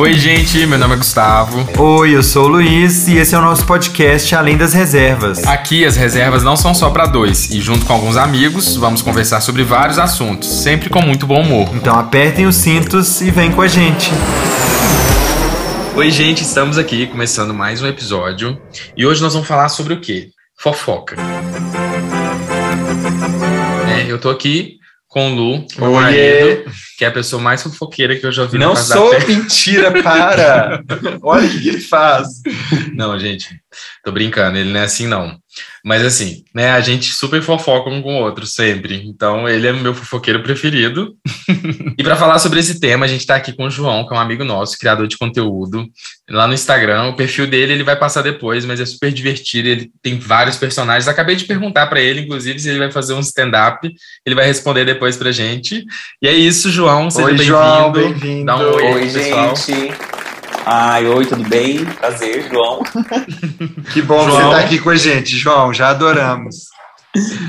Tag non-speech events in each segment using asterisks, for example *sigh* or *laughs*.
Oi, gente, meu nome é Gustavo. Oi, eu sou o Luiz e esse é o nosso podcast Além das Reservas. Aqui as reservas não são só para dois e junto com alguns amigos vamos conversar sobre vários assuntos, sempre com muito bom humor. Então apertem os cintos e vem com a gente. Oi, gente, estamos aqui começando mais um episódio e hoje nós vamos falar sobre o quê? Fofoca. É, eu tô aqui com o Lu, meu Oiê. marido, que é a pessoa mais fofoqueira que eu já vi Não sou mentira, para! *laughs* Olha o que ele faz. Não, gente, tô brincando, ele não é assim, não. Mas assim, né, a gente super fofoca um com o outro, sempre. Então, ele é meu fofoqueiro preferido. *laughs* e para falar sobre esse tema, a gente tá aqui com o João, que é um amigo nosso, criador de conteúdo, lá no Instagram. O perfil dele ele vai passar depois, mas é super divertido. Ele tem vários personagens. Acabei de perguntar para ele, inclusive, se ele vai fazer um stand-up. Ele vai responder depois pra gente. E é isso, João. Seja Oi, João, bem-vindo. bem-vindo. Dá um oi, Oi, pessoal. gente. Ai, oi, tudo bem? Prazer, João. *laughs* Que bom que João. você tá aqui com a gente, João. Já adoramos.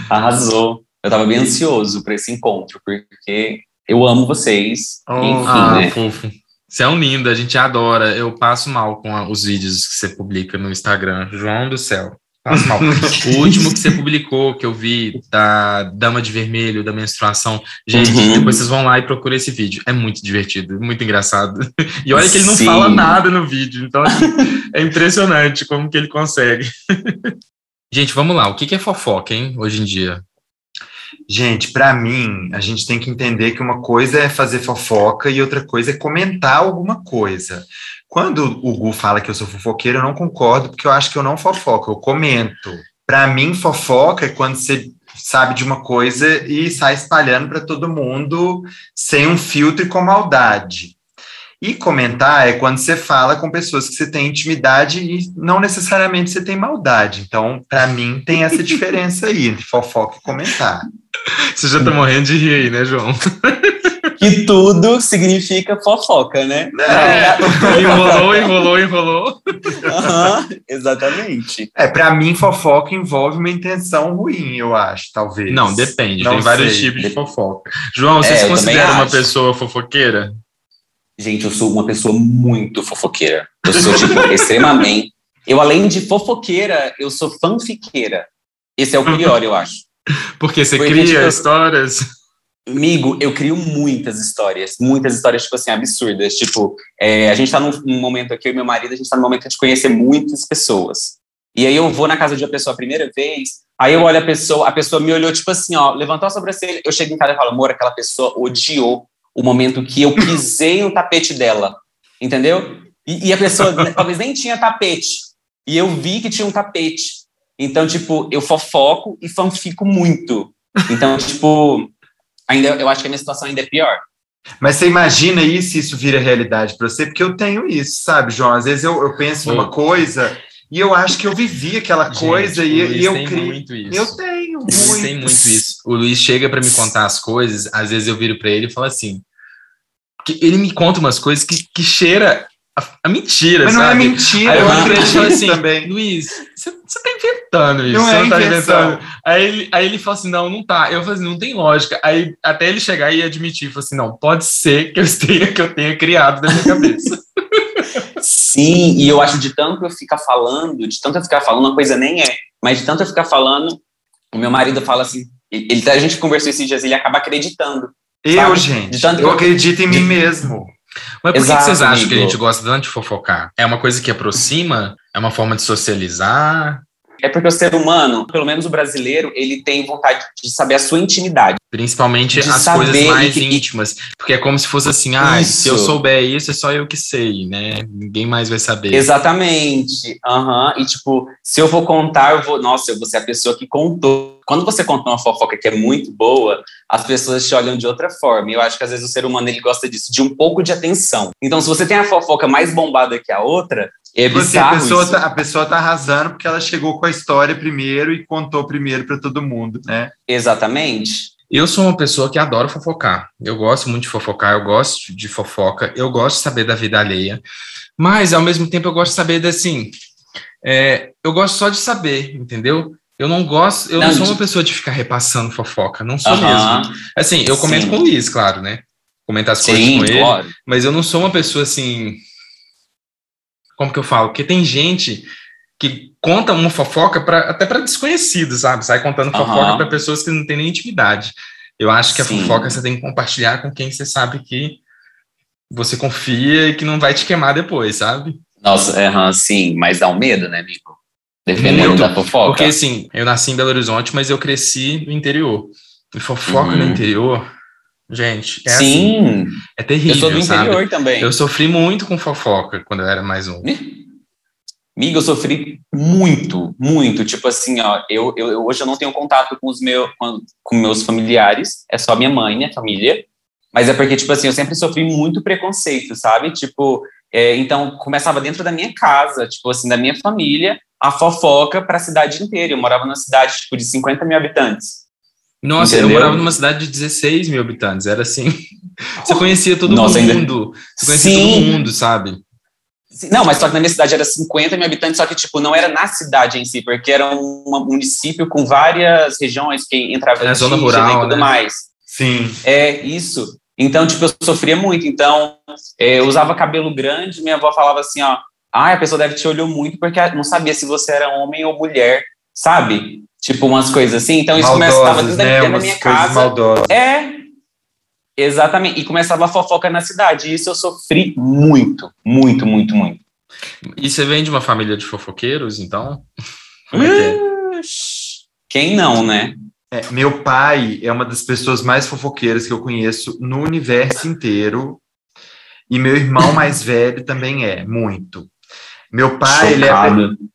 Arrasou. Eu tava bem ansioso para esse encontro, porque eu amo vocês. Oh, Enfim, Ah, né? fofo. Você é um lindo, a gente adora. Eu passo mal com a- os vídeos que você publica no Instagram. João do céu. *laughs* O último que você publicou, que eu vi, da Dama de Vermelho, da menstruação. Gente, Uhum. depois vocês vão lá e procurem esse vídeo. É muito divertido, muito engraçado. *laughs* E olha que ele não Sim. fala nada no vídeo. Então, assim, *laughs* é impressionante como que ele consegue. gente, vamos lá. O que que é fofoca, hein, hoje em dia? Gente, pra mim, a gente tem que entender que uma coisa é fazer fofoca e outra coisa é comentar alguma coisa. Quando o Gu fala que eu sou fofoqueiro, eu não concordo, porque eu acho que eu não fofoco, eu comento. Pra mim, fofoca é quando você sabe de uma coisa e sai espalhando para todo mundo sem um filtro e com maldade. E comentar é quando você fala com pessoas que você tem intimidade e não necessariamente você tem maldade. Então, pra mim, tem essa diferença aí entre fofoca e comentar. Você já tá morrendo de rir aí, né, João? Que tudo significa fofoca, né? enrolou, enrolou, enrolou. Aham, exatamente. É, pra mim, fofoca envolve uma intenção ruim, eu acho, talvez. Não, depende. Não tem vários sei. tipos de fofoca. João, você É, se considera uma acho. pessoa fofoqueira? Gente, eu sou uma pessoa muito fofoqueira. Eu sou, tipo, *laughs* extremamente. Eu, além de fofoqueira, eu sou fanfiqueira. Esse é o pior, eu acho. *laughs* Porque você cria histórias. Amigo, eu crio muitas histórias, muitas histórias, tipo assim, absurdas. Tipo, é, a gente tá num, num momento aqui, eu e meu marido, a gente tá num momento de conhecer muitas pessoas. E aí eu vou na casa de uma pessoa a primeira vez, aí eu olho a pessoa, a pessoa me olhou, tipo assim, ó, levantou a sobrancelha, eu chego em casa e falo, amor, aquela pessoa odiou o momento que eu pisei no tapete dela, entendeu? E, e a pessoa né, talvez nem tinha tapete, e eu vi que tinha um tapete. Então, tipo, eu fofoco e fanfico muito. Então, *laughs* tipo, ainda eu acho que a minha situação ainda é pior. Mas você imagina aí se isso vira realidade pra você? Porque eu tenho isso, sabe, João? Às vezes eu, eu penso numa Pô. coisa e eu acho que eu vivi aquela coisa Gente, e, o Luiz e eu tem crio. muito isso. Eu tenho O Luiz muito. tem muito isso. O Luiz chega pra me contar as coisas, às vezes eu viro pra ele e falo assim. Que ele me conta umas coisas que, que cheira a, a mentira, Mas não é sabe? mentira, Aí eu acredito assim, também. Luiz, você, você tá inventando isso. Não você é não tá invenção. inventando. Aí ele, aí ele fala assim: não, não tá. Eu falo assim, não tem lógica. Aí até ele chegar e admitir, fala assim: não, pode ser que eu tenha, que eu tenha criado na minha cabeça. *laughs* Sim, e eu acho de tanto eu ficar falando, de tanto eu ficar falando, uma coisa nem é, mas de tanto eu ficar falando, o meu marido fala assim, ele, a gente conversou esses dias, ele acaba acreditando. Eu, sabe? gente, De tanto que eu eu- acredito em mim de- mesmo. Mas por que que Exato, vocês acham que a amigo. gente gosta tanto de fofocar? É uma coisa que aproxima? É uma forma de socializar? É porque o ser humano, pelo menos o brasileiro, ele tem vontade de saber a sua intimidade. Principalmente as coisas mais que- íntimas. Porque é como se fosse assim, ah, se eu Isso. souber isso, é só eu que sei, né? Ninguém mais vai saber. Exatamente. Aham. E tipo, se eu vou contar, eu vou. Nossa, eu vou ser a pessoa que contou. Quando você conta uma fofoca que é muito boa, as pessoas te olham de outra forma. E eu acho que às vezes o ser humano ele gosta disso, de um pouco de atenção. Então, se você tem a fofoca mais bombada que a outra, é Tipo assim, a, pessoa isso. tá, a pessoa tá arrasando porque ela chegou com a história primeiro e contou primeiro para todo mundo, né? Exatamente. Eu sou uma pessoa que adora fofocar. Eu gosto muito de fofocar, eu gosto de fofoca, eu gosto de saber da vida alheia. Mas, ao mesmo tempo, eu gosto de saber, assim, é, eu gosto só de saber, entendeu? Eu não gosto, eu não, Não, sou de- uma pessoa de ficar repassando fofoca, não sou mesmo. Assim, eu comento Sim. com o Luiz, claro, né? Comentar as coisas Sim, com ele, claro. mas eu não sou uma pessoa assim como que eu falo? Porque tem gente que conta uma fofoca pra, até para desconhecidos, sabe? Sai contando fofoca para pessoas que não têm nem intimidade. Eu acho que Sim. a fofoca você tem que compartilhar com quem você sabe que você confia e que não vai te queimar depois, sabe? Nossa, é, sim, mas dá um medo, né, amigo? Dependendo Muito, da fofoca. Porque, assim, eu nasci em Belo Horizonte, mas eu cresci no interior. E fofoca uhum. no interior, gente, é Sim. Assim, é terrível, Eu sou do interior sabe? também. Eu sofri muito com fofoca quando eu era mais um. Amigo, eu sofri muito, muito. Tipo assim, ó, eu, eu, hoje eu não tenho contato com os meus, com, com meus familiares, é só minha mãe, minha família. Mas é porque, tipo assim, eu sempre sofri muito preconceito, sabe? Tipo, é, então começava dentro da minha casa, tipo assim, da minha família, a fofoca para a cidade inteira. Eu morava numa cidade, tipo, de 50 mil habitantes. Nossa, Entendeu? eu morava numa cidade de 16 mil habitantes, era assim. *laughs* Você conhecia todo Nossa, mundo. Ainda... Você conhecia Sim. todo mundo, sabe? Não, mas só que na minha cidade era 50 mil habitantes, só que, tipo, não era na cidade em si, porque era um município com várias regiões que entrava na zona rural, e tudo né? mais. Sim. É, isso. Então, tipo, eu sofria muito. Então, é, eu usava cabelo grande, minha avó falava assim, ó, ah, a pessoa deve te olhou muito porque não sabia se você era homem ou mulher, sabe? Tipo, umas coisas assim. Então, isso começava dentro, né? dentro da minha casa. Maldosas. É, Exatamente. E começava a fofoca na cidade. E isso eu sofri muito, muito, muito, muito. E você vem de uma família de fofoqueiros, então? Como é que é? Quem não, né? É, meu pai é uma das pessoas mais fofoqueiras que eu conheço no universo inteiro. E meu irmão mais velho também é, muito. Meu pai, ele é,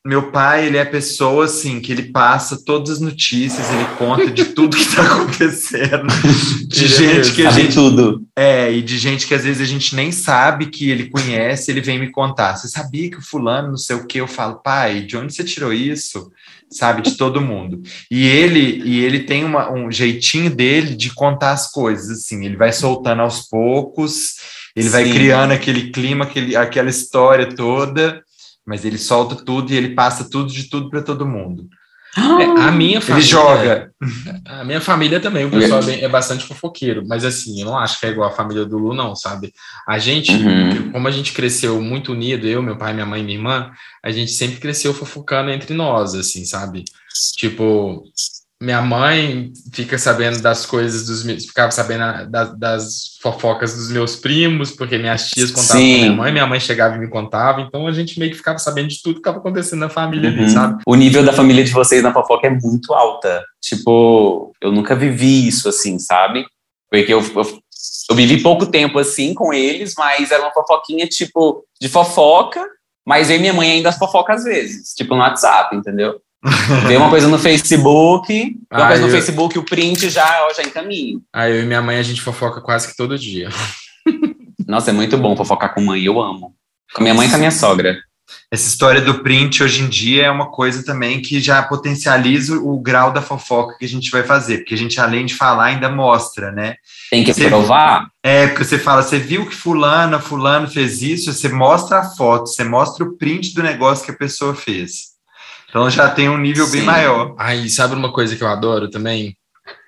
meu pai, ele é a pessoa assim que ele passa todas as notícias, ele conta de tudo que está *laughs* acontecendo, de ele gente que a gente tudo. É, e de gente que às vezes a gente nem sabe que ele conhece, ele vem me contar. Você sabia que o fulano, não sei o que, eu falo, pai, de onde você tirou isso? Sabe de todo mundo. E ele e ele tem uma, um jeitinho dele de contar as coisas assim, ele vai soltando aos poucos, ele Sim. vai criando aquele clima, aquele, aquela história toda mas ele solta tudo e ele passa tudo de tudo para todo mundo. É, a minha família. Ele joga. A minha família também, o pessoal é, bem, é, bastante fofoqueiro, mas assim, eu não acho que é igual a família do Lu, não, sabe? A gente, uhum. como a gente cresceu muito unido, eu, meu pai, minha mãe e minha irmã, a gente sempre cresceu fofocando entre nós, assim, sabe? Tipo, minha mãe fica sabendo das coisas dos meus, ficava sabendo da, das fofocas dos meus primos, porque minhas tias contavam Sim. minha mãe, minha mãe chegava e me contava, então a gente meio que ficava sabendo de tudo que estava acontecendo na família uhum. sabe? O nível da família de vocês na fofoca é muito alta. Tipo, eu nunca vivi isso assim, sabe? Porque eu, eu, eu vivi pouco tempo assim com eles, mas era uma fofoquinha tipo de fofoca, mas eu e minha mãe ainda fofoca às vezes, tipo no WhatsApp, entendeu? Vê uma coisa no Facebook, vê uma ah, coisa no eu... Facebook, o print já, ó, já encaminho. Aí eu e minha mãe, a gente fofoca quase que todo dia. Nossa, é muito bom fofocar com mãe, eu amo. Com minha mãe e com a minha sogra. Essa história do print hoje em dia é uma coisa também que já potencializa o grau da fofoca que a gente vai fazer, porque a gente, além de falar, ainda mostra, né? Tem que você, provar? É, porque você fala, você viu que fulano, fulano fez isso, você mostra a foto, você mostra o print do negócio que a pessoa fez. Então já tem um nível Sim. bem maior. Aí, sabe uma coisa que eu adoro também?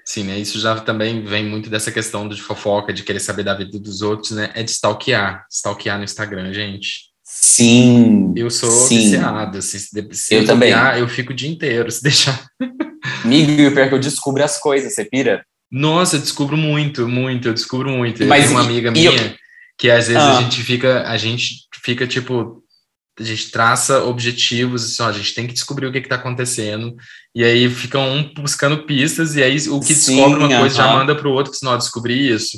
Sim, né? Isso já também vem muito dessa questão de fofoca, de querer saber da vida dos outros, né? É de stalkear. Stalkear no Instagram, gente. Sim. Eu sou sim. viciado. Se, se eu também. eu fico o dia inteiro, *laughs* se deixar. Amigo, e o pior é que eu descubro as coisas, você pira? Nossa, eu descubro muito, muito, eu descubro muito. Mas, eu tenho uma amiga minha eu... que às vezes ah. a gente fica, a gente fica, tipo, a gente traça objetivos, assim, ó, a gente tem que descobrir o que está acontecendo, e aí ficam um buscando pistas, e aí o que Sim, descobre uma uh -huh. coisa já manda para o outro, se não descobrir isso.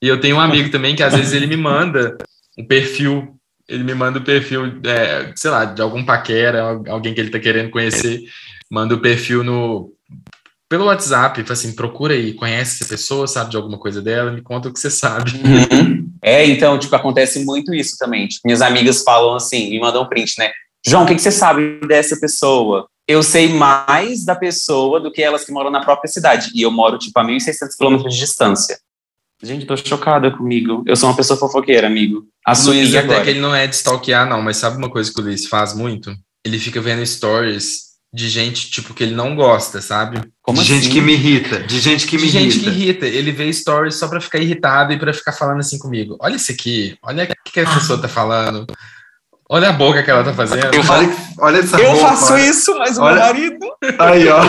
E eu tenho um amigo também que às vezes ele me manda um perfil, ele me manda o um perfil, é, sei lá, de algum paquera, alguém que ele está querendo conhecer, manda o perfil no pelo WhatsApp, assim, procura aí, conhece essa pessoa, sabe de alguma coisa dela, me conta o que você sabe. Uhum. É, então, tipo, acontece muito isso também. Tipo, minhas amigas falam assim, me mandam um print, né? João, o que, que você sabe dessa pessoa? Eu sei mais da pessoa do que elas que moram na própria cidade. E eu moro, tipo, a 1.600 quilômetros de distância. Gente, tô chocada comigo. Eu sou uma pessoa fofoqueira, amigo. A Luiz até que ele não é de stalkear, não, mas sabe uma coisa que o Luiz faz muito? Ele fica vendo stories de gente, tipo, que ele não gosta, sabe? Como de assim? gente que me irrita, de gente que me de irrita. gente que irrita. Ele vê stories só pra ficar irritado e pra ficar falando assim comigo. Olha isso aqui, olha o que a pessoa tá falando. Olha a boca que ela tá fazendo. Eu olha, olha essa Eu roupa, faço olha. isso, mas o Olha- meu marido. Aí, ó.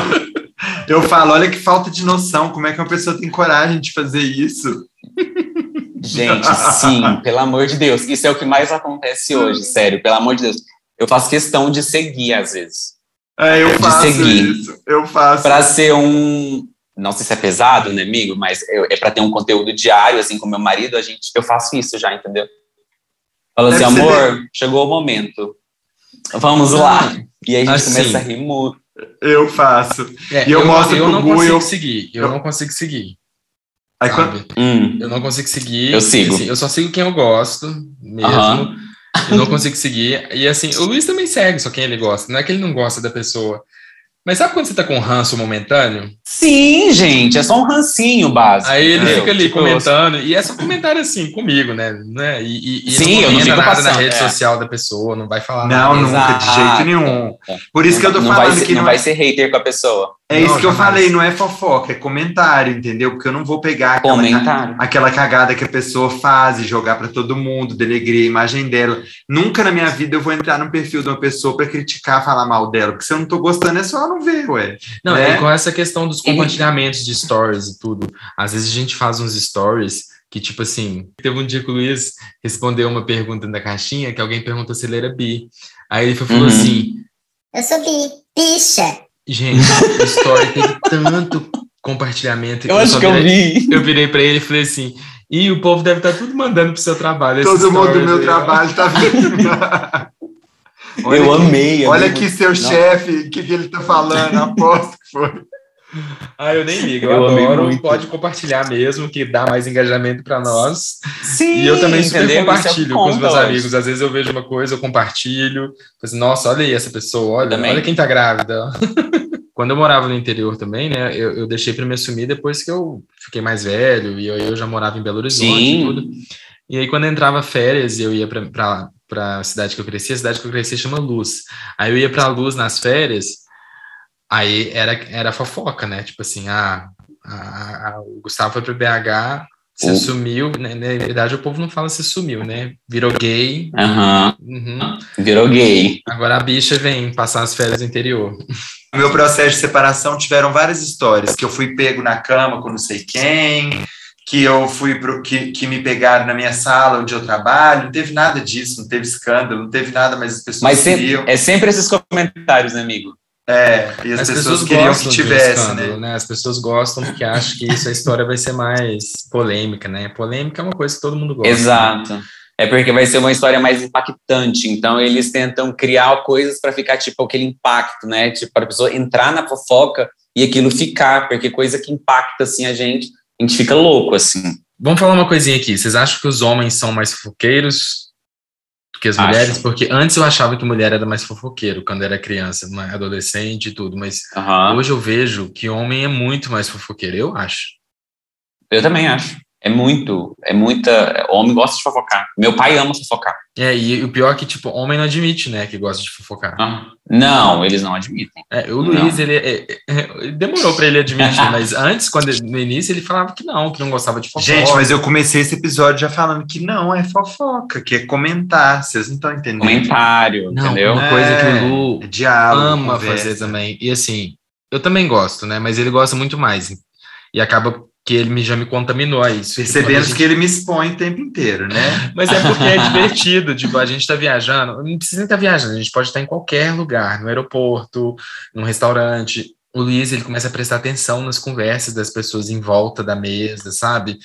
Eu falo, olha que falta de noção. Como é que uma pessoa tem coragem de fazer isso? Gente, sim, *laughs* pelo amor de Deus. Isso é o que mais acontece hoje, sério, pelo amor de Deus. Eu faço questão de seguir, às vezes. É, eu De faço seguir. isso. Eu faço. Pra ser um. Não sei se é pesado, né, amigo? Mas eu- é pra ter um conteúdo diário, assim, com meu marido, a gente, eu faço isso já, entendeu? Falo assim, amor, chegou o momento. Vamos lá. E aí a gente Assim. começa a rir muito. Eu faço. É, E eu mostro eu pro não Gu e consigo eu- seguir. Eu eu- não consigo seguir. Aí, quando-? Hum. Eu não consigo seguir. Eu sigo. assim, eu só sigo quem eu gosto mesmo. Aham. Eu não consigo seguir. E assim, o Luiz também segue só quem ele gosta. Não é que ele não gosta da pessoa. Mas sabe quando você tá com um ranço momentâneo? Sim, gente, é só um rancinho básico. Aí ele fica ali Tipo, comentando, e é só comentário assim, comigo, né? né? E, e, e Sim, eu não fico nada na passando, rede é. social da pessoa, não vai falar Não, nada. nunca, de jeito nenhum. Por isso que eu tô não falando vai ser, que não não vai é, ser hater com a pessoa. É isso Não, que eu falei, não é fofoca, é comentário, entendeu? Porque eu não vou pegar aquela, aquela cagada que a pessoa faz e jogar pra todo mundo, denegrir a imagem dela. Nunca na minha vida eu vou entrar no perfil de uma pessoa pra criticar, falar mal dela, porque se eu não tô gostando é só não ver, ué. Não, né? é com essa questão dos compartilhamentos de stories e tudo. Às vezes a gente faz uns stories que, tipo assim, teve um dia que o Luiz respondeu uma pergunta da caixinha que alguém perguntou se ele era bi. Aí ele falou Uhum. assim: Eu sou bi, bicha. Gente, o story teve tanto compartilhamento. Eu acho só que eu virei- vi. Eu virei pra ele e falei assim: e o povo deve estar tudo mandando pro seu trabalho. Todo mundo do meu aí, ó." trabalho tá vendo. Olha eu aqui- amei. Olha amei aqui seu chefe, o que, que ele tá falando, aposto que foi. Ah, eu nem ligo, eu, Eu adoro. Pode compartilhar mesmo, que dá mais engajamento pra nós. Sim, E eu também super entendeu? É compartilho com os meus hoje. amigos. Às vezes eu vejo uma coisa, eu compartilho. Assim, Nossa, olha aí essa pessoa, olha, olha quem tá grávida. *laughs* Quando eu morava no interior também, né? Eu, eu deixei para me assumir depois que eu fiquei mais velho e eu, eu já morava em Belo Horizonte Sim. e tudo. E aí, quando entrava férias e eu ia para a cidade que eu cresci, a cidade que eu cresci chama Luz. Aí eu ia para Luz nas férias, aí era, era fofoca, né? Tipo assim, ah, a- a- o Gustavo foi para BH, se O- sumiu, né? na verdade o povo não fala se sumiu, né? Virou gay. Aham, uhum. virou gay. Agora a bicha vem passar as férias no interior. No meu processo de separação tiveram várias histórias, que eu fui pego na cama com não sei quem, que eu fui pro, que, que me pegaram na minha sala onde eu trabalho, não teve nada disso, não teve escândalo, não teve nada, mas as pessoas Mas sempre, é sempre esses comentários, né, amigo? É, e as, pessoas, queriam que um tivesse, escândalo, né? As pessoas gostam porque acham que isso a história vai ser mais polêmica, né? Polêmica é uma coisa que todo mundo gosta. Exato. É porque vai ser uma história mais impactante. Então, eles tentam criar coisas para ficar, tipo, aquele impacto, né? Tipo, para a pessoa entrar na fofoca e aquilo ficar, porque coisa que impacta, assim, a gente, a gente fica louco, assim. Vamos falar uma coisinha aqui. Vocês acham que os homens são mais fofoqueiros que as Acho. mulheres? Porque antes eu achava que mulher era mais fofoqueiro quando era criança, uma adolescente e tudo, mas Aham. hoje eu vejo que homem é muito mais fofoqueiro, eu acho. Eu também acho. É muito, é muita. Homem gosta de fofocar. Meu pai ama fofocar. É, e o pior é que, tipo, homem não admite, né, que gosta de fofocar. Ah. Não, eles não admitem. É, o Luiz, ele é- é- é- demorou pra ele admitir, *laughs* mas antes, quando ele- no início, ele falava que não, que não gostava de fofoca. Gente, mas eu comecei esse episódio já falando que não é fofoca, que é comentar, vocês não estão entendendo. Comentário, Não, entendeu? uma coisa que o Lu É diálogo, ama conversa. fazer também. E assim, eu também gosto, né? Mas ele gosta muito mais. E acaba que ele me, já me contaminou a isso. Percebendo gente- que ele me expõe o tempo inteiro, né? *laughs* Mas é porque é *laughs* divertido, tipo, a gente tá viajando, não precisa nem estar viajando, a gente pode estar em qualquer lugar, no aeroporto, num restaurante. O Luiz, ele começa a prestar atenção nas conversas das pessoas em volta da mesa, sabe?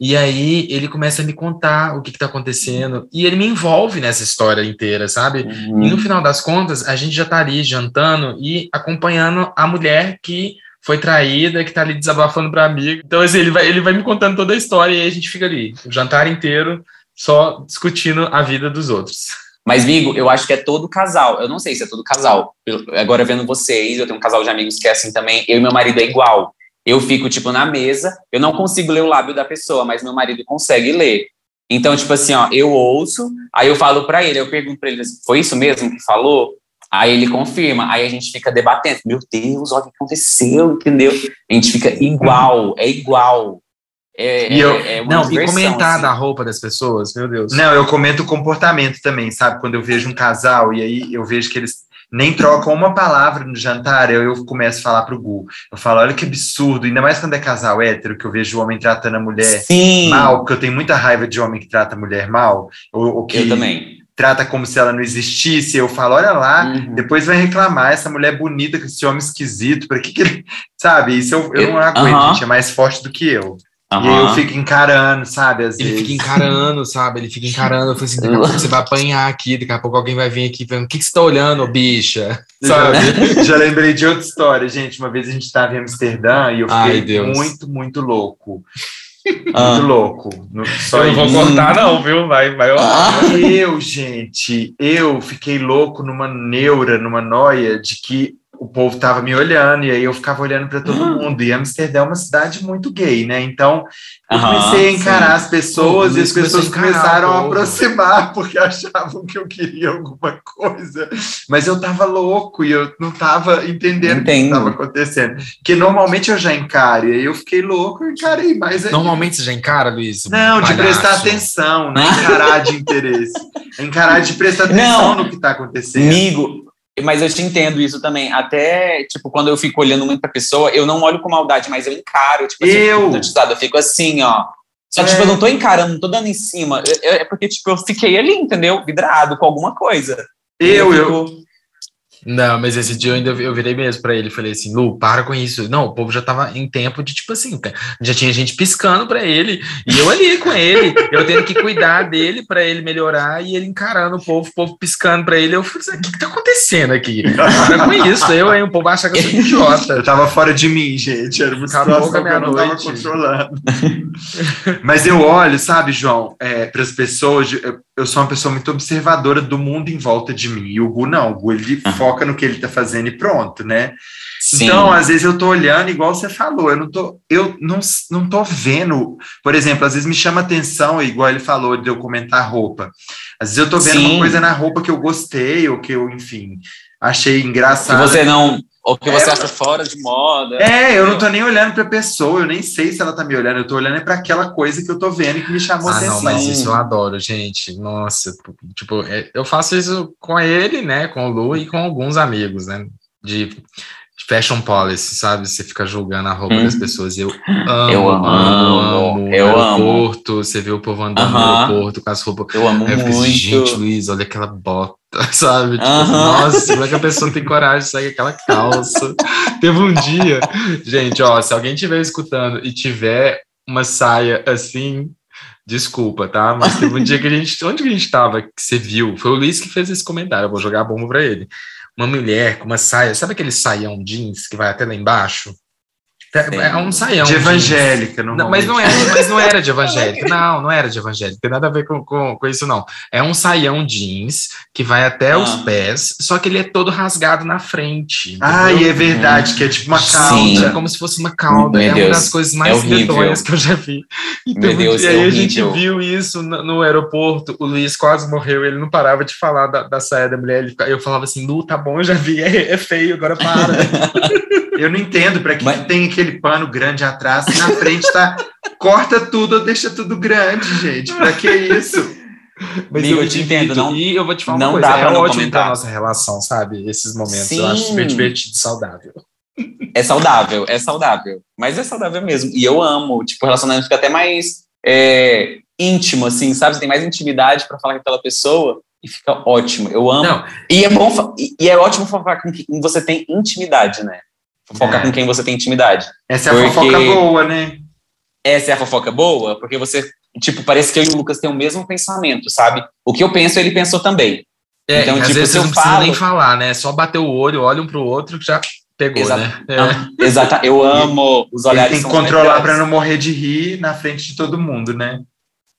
E aí ele começa a me contar o que, que tá acontecendo, e ele me envolve nessa história inteira, sabe? Uhum. E no final das contas, a gente já tá ali jantando e acompanhando a mulher que foi traída, que tá ali desabafando para amigo. Então, assim, ele vai, ele vai me contando toda a história e aí a gente fica ali, o jantar inteiro, só discutindo a vida dos outros. Mas, amigo, eu acho que é todo casal. Eu não sei se é todo casal. Eu- Agora, vendo vocês, eu tenho um casal de amigos que é assim também. Eu e meu marido é igual. Eu fico, tipo, na mesa, eu não consigo ler o lábio da pessoa, mas meu marido consegue ler. Então, tipo assim, ó, eu ouço, aí eu falo pra ele, eu pergunto pra ele, foi isso mesmo que falou? Aí ele confirma, aí a gente fica debatendo. Meu Deus, olha o que aconteceu, entendeu? A gente fica igual, é igual. É, E eu- é, é Não, e comentar assim. da roupa das pessoas, meu Deus. Não, eu comento o comportamento também, sabe? Quando eu vejo um casal e aí eu vejo que eles nem trocam uma palavra no jantar, eu, eu começo a falar pro Gu. Eu falo, olha que absurdo, ainda mais quando é casal hétero, que eu vejo o homem tratando a mulher Sim, mal, porque eu tenho muita raiva de homem que trata a mulher mal, ou, ou que eu também. Trata como se ela não existisse. Eu falo, olha lá, Uhum. depois vai reclamar, essa mulher bonita com esse homem esquisito, para que que ele. *laughs* Sabe? Isso eu, eu não aguento, Aham. gente, é mais forte do que eu. E aí eu fico encarando, sabe? Às Ele vezes. fica encarando, sabe? Ele fica *laughs* encarando. Eu falei assim: daqui a pouco você vai apanhar aqui, daqui a pouco alguém vai vir aqui falando: o que, que você tá olhando, ô bicha? *laughs* Sabe? Já, já lembrei de outra história, gente. Uma vez a gente estava em Amsterdã e eu Ai, fiquei Deus. muito, muito louco. Ah. Muito louco. Só Eu não vou cortar, não, viu? Vai, vai. Ah. Eu, gente, eu fiquei louco numa neura, numa noia de que o povo tava me olhando e aí eu ficava olhando para todo mundo. E Amsterdã é uma cidade muito gay, né? Então eu comecei a encarar as pessoas e as pessoas começaram a aproximar *laughs* porque achavam que eu queria alguma coisa. Mas eu tava louco e eu não tava entendendo o que Entendo. estava acontecendo. Porque normalmente eu já encaro, e aí eu fiquei louco e encarei mais ainda. Normalmente você já encara, Luiz? Não, de Palhaço. prestar atenção, não é encarar de *laughs* interesse. Encarar de prestar atenção Não. no que está acontecendo. Amigo, mas eu te entendo isso também. Até, tipo, quando eu fico olhando muito pra pessoa, eu não olho com maldade, mas eu encaro. Tipo, assim, Eu? eu fico assim, ó. Só que, É. tipo, eu não tô encarando, não tô dando em cima. É porque, tipo, eu fiquei ali, entendeu? Vidrado com alguma coisa. Eu, eu, fico- Não, mas esse dia eu ainda eu virei mesmo pra ele. Falei assim, Lu, para com isso. Não, o povo já tava em tempo de, tipo assim, já tinha gente piscando pra ele. E eu ali com ele, eu tendo que cuidar dele pra ele melhorar e ele encarando o povo, o povo piscando pra ele. Eu falei assim, o que, que tá acontecendo aqui? Para com isso. Eu, aí, o povo acha que eu sou idiota. eu tava fora de mim, gente. Era uma Acabou situação que eu não tava meia-noite. controlando. Mas eu olho, sabe, João, para as pessoas, eu, eu sou uma pessoa muito observadora do mundo em volta de mim. E o Gu não, o Gu ele foca no que ele tá fazendo e pronto, né? Sim. Então, às vezes eu tô olhando, igual você falou, eu não tô, eu não, não tô vendo, por exemplo, às vezes me chama atenção, igual ele falou, de eu comentar roupa. Às vezes eu tô vendo Sim. uma coisa na roupa que eu gostei, ou que eu, enfim, achei que engraçado. você não. Ou que você É, acha fora de moda. É, eu não tô nem olhando pra pessoa, eu nem sei se ela tá me olhando, eu tô olhando para aquela coisa que eu tô vendo e que me chamou Ah, atenção. não, mas isso eu adoro, gente. Nossa, tipo, é, eu faço isso com ele, né? Com o Lu e com alguns amigos, né? De fashion policy, sabe? Você fica julgando a roupa Hum. das pessoas. Eu amo, Eu amo, amo, eu no amo. aeroporto, você vê o povo andando no aeroporto com as roupas. Eu amo Aí eu fico assim, muito. gente, Luiz, olha aquela bota, *laughs* sabe? Tipo, Aham. Nossa, como é que a pessoa tem coragem de sair aquela calça? *laughs* Teve um dia, gente, ó, se alguém estiver escutando e tiver uma saia assim, desculpa, tá? Mas teve um dia que a gente, onde que a gente tava, que você viu? Foi o Luiz que fez esse comentário, eu vou jogar a bomba pra ele. Uma mulher com uma saia, sabe aquele saião jeans que vai até lá embaixo? É, é um saião. De evangélica, não mas não era, mas não era de evangélica. *laughs* Não, não era de evangélica. Tem nada a ver com, com, com isso, não. É um saião jeans que vai até Ah. os pés, só que ele é todo rasgado na frente. Ah, e é verdade, que é tipo uma Sim. calça. É como se fosse uma cauda. Meu é uma Deus, das coisas é mais medonhas que eu já vi. E, Meu Deus, é e aí a gente viu isso no, no aeroporto. O Luiz quase morreu. Ele não parava de falar da, da saia da mulher. Ele, eu falava assim: Lu, tá bom, eu já vi. *laughs* É, é feio, agora para. *laughs* Eu não entendo para que, Mas- que tem aquele pano grande atrás e na frente tá. Corta tudo ou deixa tudo grande, gente. Pra que isso? Mas Amigo, eu te entendo, não- e eu vou te falar não uma coisa, dá pra é não ótimo comentar. pra nossa relação, sabe? Esses momentos. Eu acho Sim. super divertido e saudável. É saudável, é saudável. Mas é saudável mesmo. E eu amo. Tipo, o relacionamento fica até mais é, íntimo, assim, sabe? Você tem mais intimidade pra falar com aquela pessoa e fica ótimo. Eu amo. Não, E é bom, e e é ótimo fofocar com quem você tem intimidade, né? Fofocar É. com quem você tem intimidade. Essa é a Porque- fofoca boa, né? Essa é a fofoca boa, porque você, tipo, parece que eu e o Lucas têm o mesmo pensamento, sabe? O que eu penso, ele pensou também. é, Então, às tipo, vezes se eu não falo- nem falar, né? Só bater o olho, olha um pro outro que já pegou, Exato. né? É. Exata, eu amo os Ele olhares. tem que controlar para não morrer de rir na frente de todo mundo, né?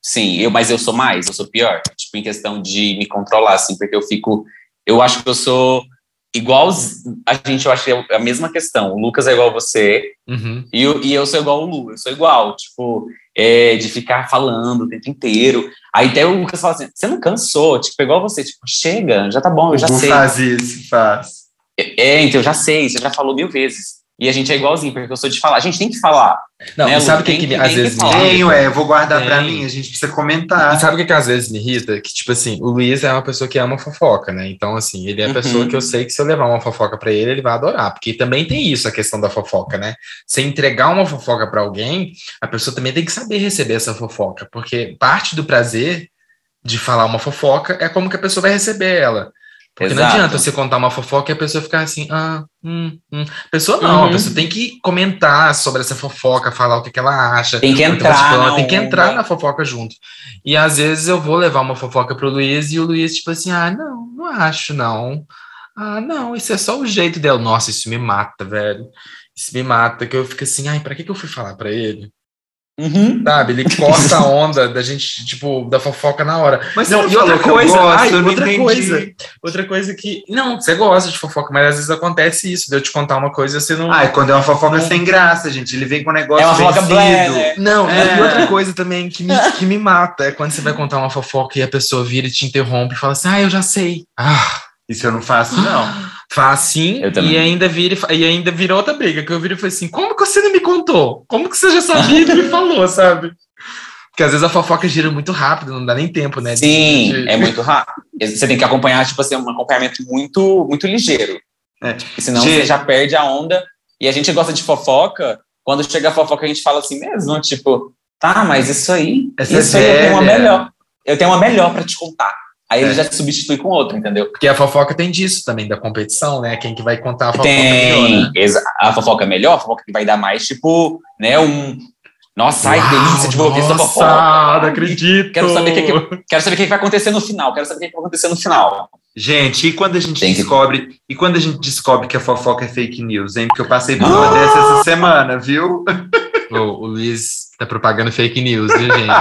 Sim, eu, mas eu sou mais, eu sou pior. Tipo, em questão de me controlar, assim, porque eu fico. Eu acho que eu sou igual. A gente, eu acho que é a mesma questão. O Lucas é igual a você, Uhum. e eu, e eu sou igual ao Lu, eu sou igual. Tipo, é, de ficar falando o tempo inteiro. Aí até o Lucas fala assim: você não cansou? Tipo, igual você, tipo, chega, já tá bom, eu já o sei. faz isso, faz. É, então, eu já sei, você já falou mil vezes. E a gente é igualzinho, porque eu sou de falar. A gente tem que falar. Não, né, e sabe o que, que que- às tem que vezes me? Tenho, é, eu vou guardar pra Tem. mim, a gente precisa E comentar. sabe o que, que às vezes me irrita? Que, tipo assim, o Luiz é uma pessoa que ama fofoca, né? Então, assim, ele é a Uhum. pessoa que eu sei que se eu levar uma fofoca pra ele, ele vai adorar. Porque também tem isso, a questão da fofoca, né? Você entregar uma fofoca pra alguém, a pessoa também tem que saber receber essa fofoca. Porque parte do prazer de falar uma fofoca é como que a pessoa vai receber ela. Porque não Exato. adianta você contar uma fofoca e a pessoa ficar assim, ah, hum, hum. A pessoa não, a Uhum. pessoa tem que comentar sobre essa fofoca, falar o que, que ela acha. Tem que entrar ela tem que entrar na fofoca junto. E às vezes eu vou levar uma fofoca pro Luiz e o Luiz, tipo assim, ah, não, não acho, não. Ah, não, isso é só o jeito dela. Nossa, isso me mata, velho. Isso me mata, que eu fico assim, ai, pra que, que eu fui falar pra ele? Uhum. Sabe? Ele corta a onda da gente, tipo, da fofoca na hora. Mas Não, você e outra falou que eu coisa, gosto, ai, outra entendi. coisa. Outra coisa que. Não, você gosta de fofoca, mas às vezes acontece isso, de eu te contar uma coisa e você não. Ah, quando é uma fofoca Não. sem graça, gente, ele vem com um negócio É uma fofoca vencido. blé, né? Não, É. e outra coisa também que me, que me mata é quando você vai contar uma fofoca e a pessoa vira e te interrompe e fala assim: Ah, eu já sei. Ah, Isso eu não faço, não. *gasps* *gasps* faz também. e ainda vira e ainda vira outra briga. Que eu viro e falei assim: Como que você não me contou? Como que você já sabia e não me *laughs* falou, sabe? Porque às vezes a fofoca gira muito rápido, não dá nem tempo, né? de- Sim, de- é muito rápido. Você tem que acompanhar, tipo assim, um acompanhamento muito, muito ligeiro. É. Senão você já perde a onda. E a gente gosta de fofoca. Quando chega a fofoca, a gente fala assim mesmo, tipo, tá, mas isso aí, Essa é isso aí eu tenho uma melhor. Eu tenho uma melhor pra te contar. Aí ele É. já te substitui com outro, entendeu? Porque a fofoca tem disso também, da competição, né? Quem que vai contar a fofoca melhor, Tem né? exa- a fofoca melhor, a fofoca que vai dar mais, tipo, né, um. Nossa, ai, que delícia de essa Nossa, fofoca. não acredito. Quero saber o que, que- quero saber o que que vai acontecer no final. Quero saber o que que vai acontecer no final. Gente, e quando a gente Tem que- descobre, e quando a gente descobre que a fofoca é fake news, hein? Porque eu passei por uma Ah! dessa essa semana, viu? *laughs* O, Luiz tá propagando fake news, viu, gente?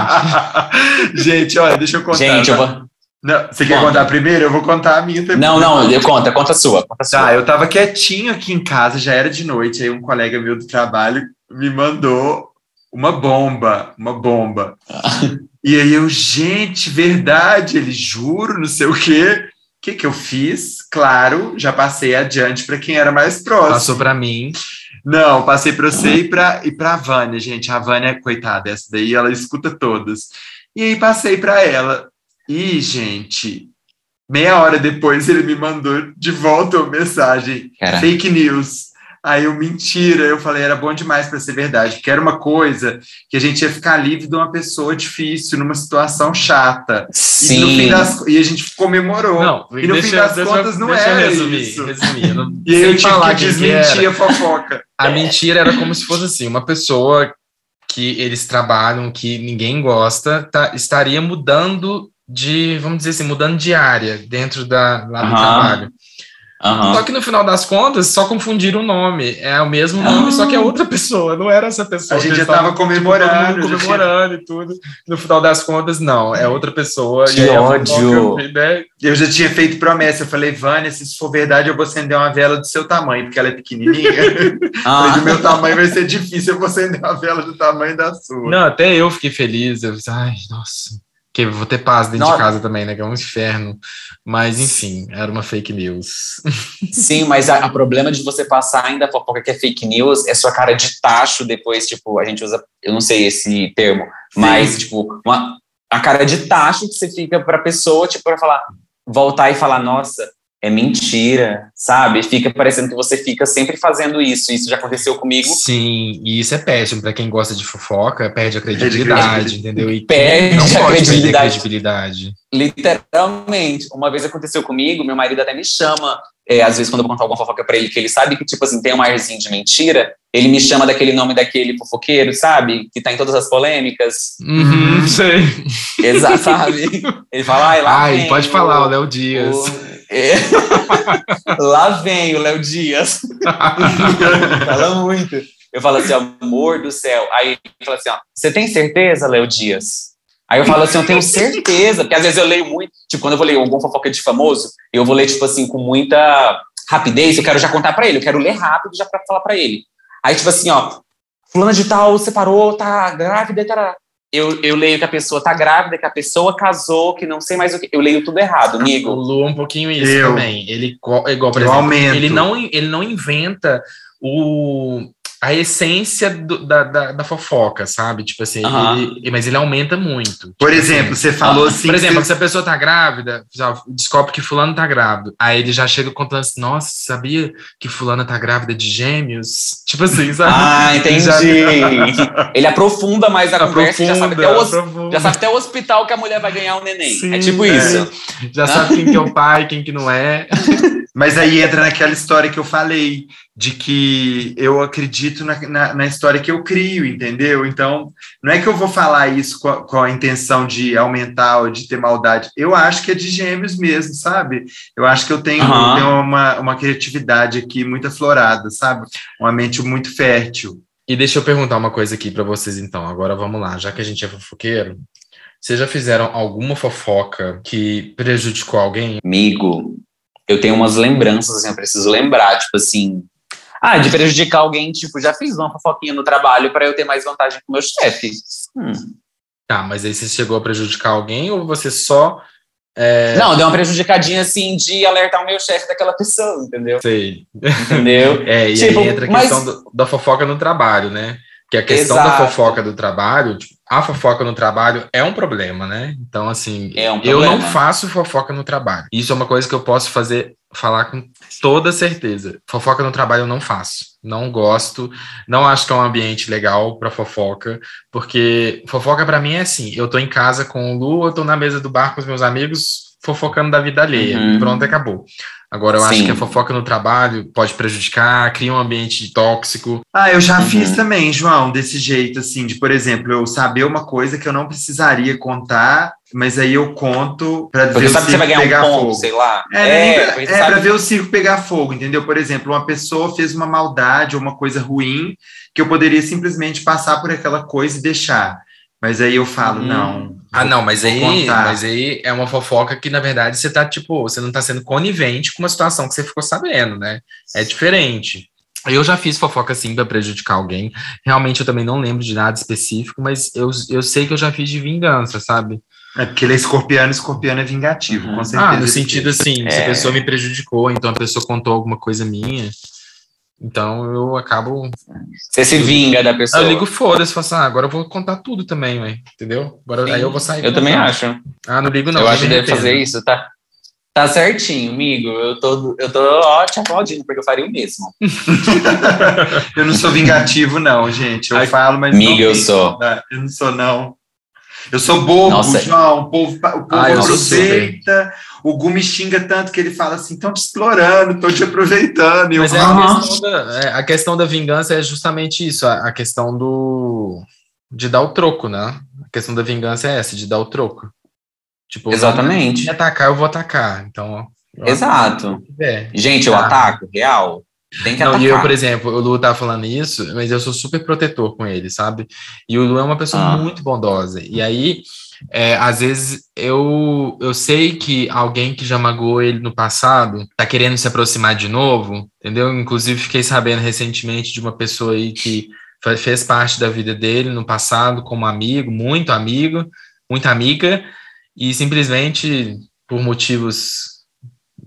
*laughs* gente, olha, deixa eu contar. Gente, eu tá? vou. Não, você quer Conta. contar primeiro? Eu vou contar a minha também. Não, não, eu conta, conta a sua. Conta a sua. Tá, eu tava quietinho aqui em casa, já era de noite, aí um colega meu do trabalho me mandou uma bomba, uma bomba. *laughs* e aí eu, gente, verdade, ele juro, não sei o quê. O que que eu fiz? Claro, já passei adiante para quem era mais próximo. Passou pra mim. Não, passei para você e para e pra Vânia, gente. A Vânia, coitada, essa daí, ela escuta todas. E aí passei para ela. E, gente, meia hora depois ele me mandou de volta uma mensagem. Cara. Fake news. Aí eu, mentira, eu falei, era bom demais para ser verdade, porque era uma coisa que a gente ia ficar livre de uma pessoa difícil, numa situação chata. E, no fim Sim. das, e a gente comemorou. Não, e no fim das contas não deixa era eu resumir, isso. resumir. Eu não *laughs* E aí eu tive falar que desmentir a fofoca. A mentira era como se fosse assim, uma pessoa que eles trabalham, que ninguém gosta, tá- estaria mudando de, vamos dizer assim, mudando de área dentro da, lá do Aham. trabalho. Aham. Só que no final das contas, só confundiram o nome. É o mesmo nome, Ah. só que é outra pessoa, não era essa pessoa. A gente já tava estavam, comemorando, Todo mundo já tinha- comemorando e tudo. No final das contas, não, é outra pessoa. Que e aí ódio. fofoca, né, Eu já tinha feito promessa. Eu falei, Vânia, se isso for verdade, eu vou acender uma vela do seu tamanho, porque ela é pequenininha. *laughs* Ah, do meu tamanho vai ser difícil, eu vou acender uma vela do tamanho da sua. Não, até eu fiquei feliz. Eu disse, ai, nossa. Que eu vou ter paz dentro Nossa. de casa também, né? Que é um inferno. Mas, enfim, era uma fake news. *laughs* sim, mas a, a problema de você passar ainda a fofoca que é fake news é sua cara de tacho depois, tipo, a gente usa, eu não sei esse termo, mas, tipo, uma, a cara de tacho que você fica pra pessoa, tipo, pra falar, voltar e falar, nossa, é mentira, sabe? Fica parecendo que você fica sempre fazendo isso. Isso já aconteceu comigo. Sim, e isso é péssimo para quem gosta de fofoca, perde a credibilidade, entendeu? E Perde não a pode credibilidade. credibilidade. Literalmente. Uma vez aconteceu comigo, meu marido até me chama, é, às vezes quando eu contar alguma fofoca pra ele, que ele sabe que, tipo assim, tem um arzinho de mentira, ele me chama daquele nome daquele fofoqueiro, sabe? Que tá em todas as polêmicas. Uhum, sei. Exato, sabe? Ele fala, ai, lá Ai, vem pode o- falar, o Léo Dias. o- é. *laughs* lá vem o Léo Dias. *laughs* fala muito. Eu falo assim, amor do céu. Aí ele fala assim, ó, você tem certeza, Léo Dias? Aí eu falo assim, eu tenho certeza, porque às vezes eu leio muito, tipo, quando eu vou ler algum fofoca de famoso, eu vou ler, tipo assim, com muita rapidez, eu quero já contar pra ele, eu quero ler rápido já pra falar pra ele. Aí, tipo assim, ó, fulana de tal separou, tá grávida, tá... Eu, eu leio que a pessoa tá grávida, que a pessoa casou, que não sei mais o que. Eu leio tudo errado, O amigo. Lu é um pouquinho isso Eu. também. Ele, igual, por Eu exemplo, aumento. ele não, ele não inventa o, a essência do- da, da, da fofoca, sabe? Tipo assim, ele- mas ele aumenta muito. Por Tipo exemplo, assim, você falou assim. Por exemplo, que se a pessoa tá grávida, já descobre que fulano tá grávido. Aí ele já chega contando assim, nossa, sabia que fulana tá grávida de gêmeos? *laughs* Tipo assim, sabe? Ah, *laughs* entendi. Já- *laughs* Ele aprofunda mais a conversa e já sabe, até o, aprofunda. já sabe até o hospital que a mulher vai ganhar um neném. Sim, é tipo é. isso. Já sabe quem que é o pai, quem que não é. Mas aí entra naquela história que eu falei, de que eu acredito na, na, na história que eu crio, entendeu? Então, não é que eu vou falar isso com a, com a intenção de aumentar ou de ter maldade. Eu acho que é de gêmeos mesmo, sabe? Eu acho que eu tenho, Aham. eu tenho uma, uma criatividade aqui muito aflorada, sabe? Uma mente muito fértil. E deixa eu perguntar uma coisa aqui pra vocês, então. Agora vamos lá, já que a gente é fofoqueiro. Vocês já fizeram alguma fofoca que prejudicou alguém? Amigo, eu tenho umas lembranças, assim, eu preciso lembrar, tipo assim. Ah, de prejudicar alguém, tipo, já fiz uma fofoquinha no trabalho para eu ter mais vantagem com o meu chefe. Hum. Tá, mas aí você chegou a prejudicar alguém ou você só. É, Não, deu uma prejudicadinha assim de alertar o meu chefe daquela pessoa, entendeu? sei. Entendeu? *laughs* É, e Tipo, aí entra a mas- questão do- da fofoca no trabalho, né? Que a questão da Exato. fofoca do trabalho, tipo, a fofoca no trabalho é um problema, né? Então, assim, É um eu não faço fofoca no trabalho. Isso é uma coisa que eu posso fazer, falar com toda certeza. Fofoca no trabalho eu não faço. Não gosto, não acho que é um ambiente legal para fofoca, porque fofoca para mim é assim: eu tô em casa com o Lu, eu tô na mesa do bar com os meus amigos, fofocando da vida alheia. Uhum. Pronto, acabou. Agora, eu acho Sim. que a fofoca no trabalho pode prejudicar, cria um ambiente tóxico. Ah, eu já Uhum. fiz também, João, desse jeito, assim, de, por exemplo, eu saber uma coisa que eu não precisaria contar, mas aí eu conto para Porque ver o sabe que você vai circo ganhar pegar um ponto, fogo. sei lá. É, nem pra- é sabe pra ver o circo pegar fogo, entendeu? Por exemplo, uma pessoa fez uma maldade ou uma coisa ruim que eu poderia simplesmente passar por aquela coisa e deixar. Mas aí eu falo, Hum. não. Ah, não, mas aí, contar. mas aí é uma fofoca que, na verdade, você tá, tipo, você não tá sendo conivente com uma situação que você ficou sabendo, né? É diferente. Eu já fiz fofoca assim pra prejudicar alguém. Realmente eu também não lembro de nada específico, mas eu, eu sei que eu já fiz de vingança, sabe? É porque ele é escorpiano, escorpiano é vingativo, Uhum. com certeza. Ah, no sentido assim, se a É. pessoa me prejudicou, então a pessoa contou alguma coisa minha. Então eu acabo. Você se vinga da pessoa. Eu ligo foda-se, falo assim, ah, agora eu vou contar tudo também, ué, entendeu? Agora, Sim. aí eu vou sair. Eu também acho. Ah, não ligo não. eu acho que deve fazer isso, tá? Tá certinho, amigo. Eu tô, eu tô ó, te aplaudindo, porque eu faria o mesmo. *laughs* Eu não sou vingativo, não, gente. Eu Ai, falo, mas. amigo, não eu sou. né? Eu não sou, não. Eu sou bobo, Nossa. João. O povo, o povo Ah, sou aproveita. O Gu me xinga tanto que ele fala assim: estão te explorando, estão te aproveitando. E eu Mas é a, questão da, é, a questão da vingança é justamente isso, a, a questão do de dar o troco, né? A questão da vingança é essa, de dar o troco. Tipo, Exatamente. me atacar, eu vou atacar. Então, eu Exato. É. Gente, eu Ah. ataco, real. Tem que Não, atacar. e eu, por exemplo, o Lu tá falando isso, mas eu sou super protetor com ele, sabe? E o Lu é uma pessoa Ah. muito bondosa. E aí, é, às vezes, eu, eu sei que alguém que já magoou ele no passado tá querendo se aproximar de novo, entendeu? Inclusive, fiquei sabendo recentemente de uma pessoa aí que fe- fez parte da vida dele no passado como amigo, muito amigo, muita amiga, e simplesmente por motivos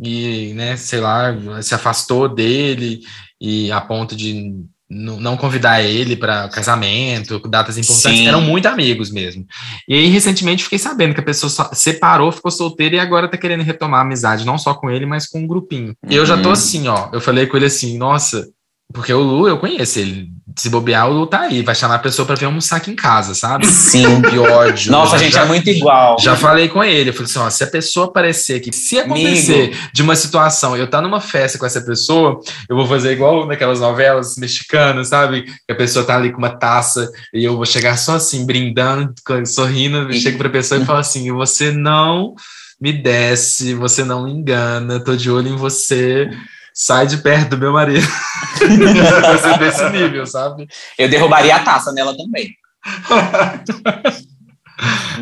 e, né, sei lá, se afastou dele e a ponto de não convidar ele para casamento, datas importantes, Sim. eram muito amigos mesmo. E aí, recentemente, fiquei sabendo que a pessoa separou, ficou solteira e agora tá querendo retomar a amizade, não só com ele, mas com um grupinho. E eu já tô Uhum. assim, ó, eu falei com ele assim, nossa, porque o Lu, eu conheço ele, se bobear, o Lu tá aí, vai chamar a pessoa para vir almoçar aqui em casa, sabe? Sim. *laughs* Que ódio. Nossa, a gente é muito igual. já falei com ele, eu falei assim, ó, se a pessoa aparecer aqui, se acontecer Amigo. de uma situação, eu tá numa festa com essa pessoa, eu vou fazer igual naquelas novelas mexicanas, sabe? Que a pessoa tá ali com uma taça e eu vou chegar só assim, brindando, sorrindo, E- chego pra pessoa e falo assim, você não me desce, você não me engana, tô de olho em você, sai de perto do meu marido. *laughs* Ser desse nível, sabe? Eu derrubaria a taça nela também. *laughs*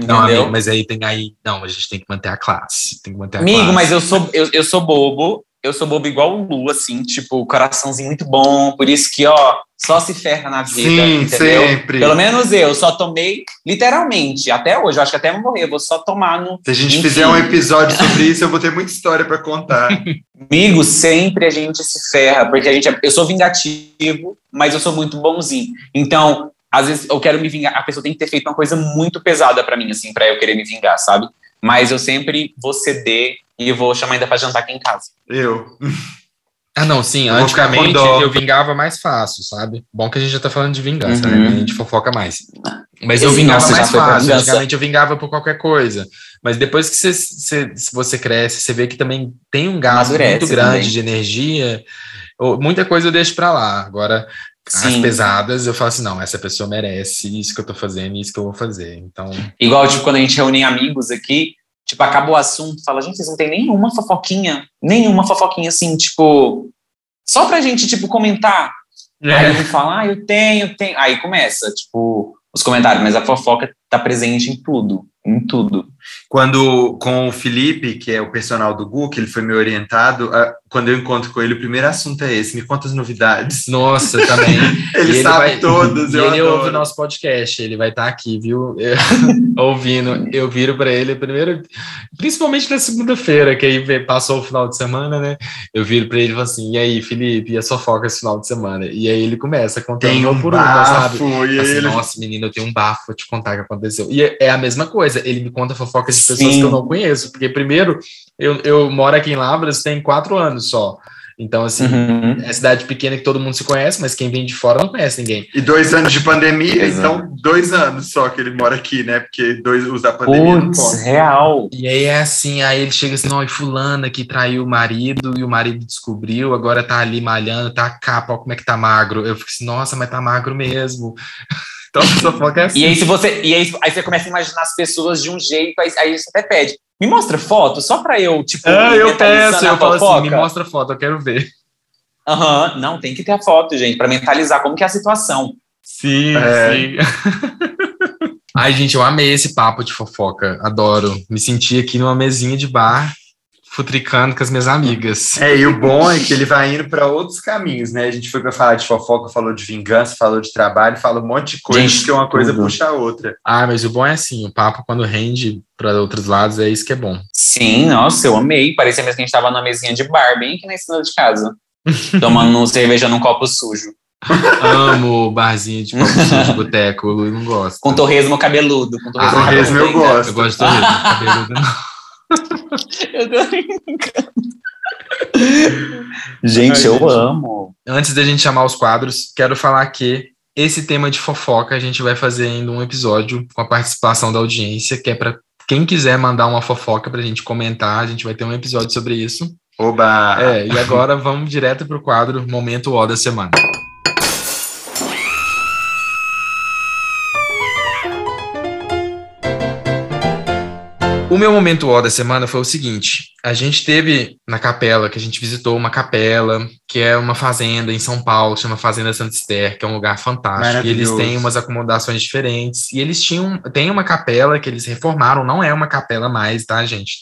Não, amigo, mas aí tem aí, não, a gente tem que manter a classe, tem que manter a Amigo, classe. mas eu sou, eu, eu sou bobo eu sou bobo igual o Lu, assim, tipo, coraçãozinho muito bom, por isso que, ó, só se ferra na vida, Sim, entendeu? sempre. Pelo menos eu só tomei, literalmente, até hoje, eu acho que até morrer, eu vou só tomar no... Se a gente Enfim. fizer um episódio *laughs* sobre isso, eu vou ter muita história para contar. Amigo, sempre a gente se ferra, porque a gente, é- eu sou vingativo, mas eu sou muito bonzinho. Então, às vezes eu quero me vingar, a pessoa tem que ter feito uma coisa muito pesada pra mim, assim, pra eu querer me vingar, sabe? Mas eu sempre vou ceder e vou chamar ainda pra jantar aqui em casa. Eu. Ah, não, sim. Eu Antigamente eu vingava mais fácil, sabe? Bom que a gente já tá falando de vingança, Uhum. né? A gente fofoca mais. Mas eu vingava nosso já mais fácil. Antigamente eu vingava por qualquer coisa. Mas depois que você, você, se você cresce, você vê que também tem um gasto muito grande também. de energia. ou- Muita coisa eu deixo pra lá. Agora, as Sim. pesadas, eu falo assim: não, essa pessoa merece isso que eu tô fazendo e isso que eu vou fazer. Então, Igual, tipo, quando a gente reúne amigos aqui, tipo, acabou o assunto, fala, gente, vocês não tem nenhuma fofoquinha, nenhuma fofoquinha, assim, tipo, só pra gente, tipo, comentar. Aí eu vou falar, ah, eu tenho, tenho. Aí começa, tipo, os comentários, mas a fofoca tá presente em tudo, em tudo. Quando, com o Felipe, que é o personal do Gu, que ele foi meu orientado, ah, quando eu encontro com ele, o primeiro assunto é esse: me conta as novidades. nossa, também. *laughs* Ele, E sabe vai- todas, E eu ele adoro. ouve o nosso podcast, ele vai estar aqui, viu? Eu- *laughs* ouvindo. Eu viro para ele primeiro, principalmente na segunda-feira, que aí passou o final de semana, né? Eu viro para ele e falo assim: e aí, Felipe, e a sua foca esse final de semana? E aí ele começa contando Tem um por uma, sabe? e Assim, ele... Nossa, menino, eu tenho um bafo pra te contar o que aconteceu. E é- é a mesma coisa, ele me conta fofocas de pessoas Sim. que eu não conheço. Porque, primeiro, eu, eu moro aqui em Lavras tem quatro anos só. Então, assim, Uhum. é cidade pequena que todo mundo se conhece, mas quem vem de fora não conhece ninguém. E dois anos de pandemia, Exato. então dois anos só que ele mora aqui, né? Porque dois os da pandemia não Putz, contam. real. E aí é assim, aí ele chega assim, ó, e fulana que traiu o marido, e o marido descobriu, agora tá ali malhando, tá capa, ó, como é que tá magro. Eu fico assim, nossa, mas tá magro mesmo. *laughs* Então a fofoca é assim. E aí, se você, e aí, aí você começa a imaginar as pessoas de um jeito, aí, aí você até pede, me mostra foto, só pra eu, tipo, Ah, eu peço, eu falo assim, me mostra a foto, eu quero ver. Aham, não, tem que ter a foto, gente, pra mentalizar como que é a situação. Sim, É. sim. Ai, gente, eu amei esse papo de fofoca, adoro. Me senti aqui numa mesinha de bar, futricando com as minhas amigas. É, e o bom é que ele vai indo para outros caminhos, né? A gente foi para falar de fofoca, falou de vingança, falou de trabalho, falou um monte de coisa, Gente, que uma coisa tudo. puxa a outra. Ah, mas o bom é assim, o papo quando rende para outros lados, é isso que é bom. Sim, nossa, eu amei. Parecia mesmo que a gente tava numa mesinha de bar, bem aqui na esquina de casa. *laughs* tomando cerveja num copo sujo. Amo o barzinho de copo sujo de boteco, o Lu não gosta. Com torresmo cabeludo. Com torresmo, Ah, torresmo eu cabeludo gosto. Eu gosto de torresmo, cabeludo não. Eu tô brincando. Gente, Ai, eu gente. amo. Antes da gente chamar os quadros, quero falar que esse tema de fofoca a gente vai fazer ainda um episódio com a participação da audiência, que é para quem quiser mandar uma fofoca pra gente comentar, a gente vai ter um episódio sobre isso. Oba! É, e agora vamos direto pro quadro Momento O da Semana. O meu momento O da semana foi o seguinte: a gente teve na capela, que a gente visitou uma capela, que é uma fazenda em São Paulo, chama Fazenda Santa Esther, que é um lugar fantástico. E eles têm umas acomodações diferentes. E eles tinham. Tem uma capela que eles reformaram, não é uma capela mais, tá, gente?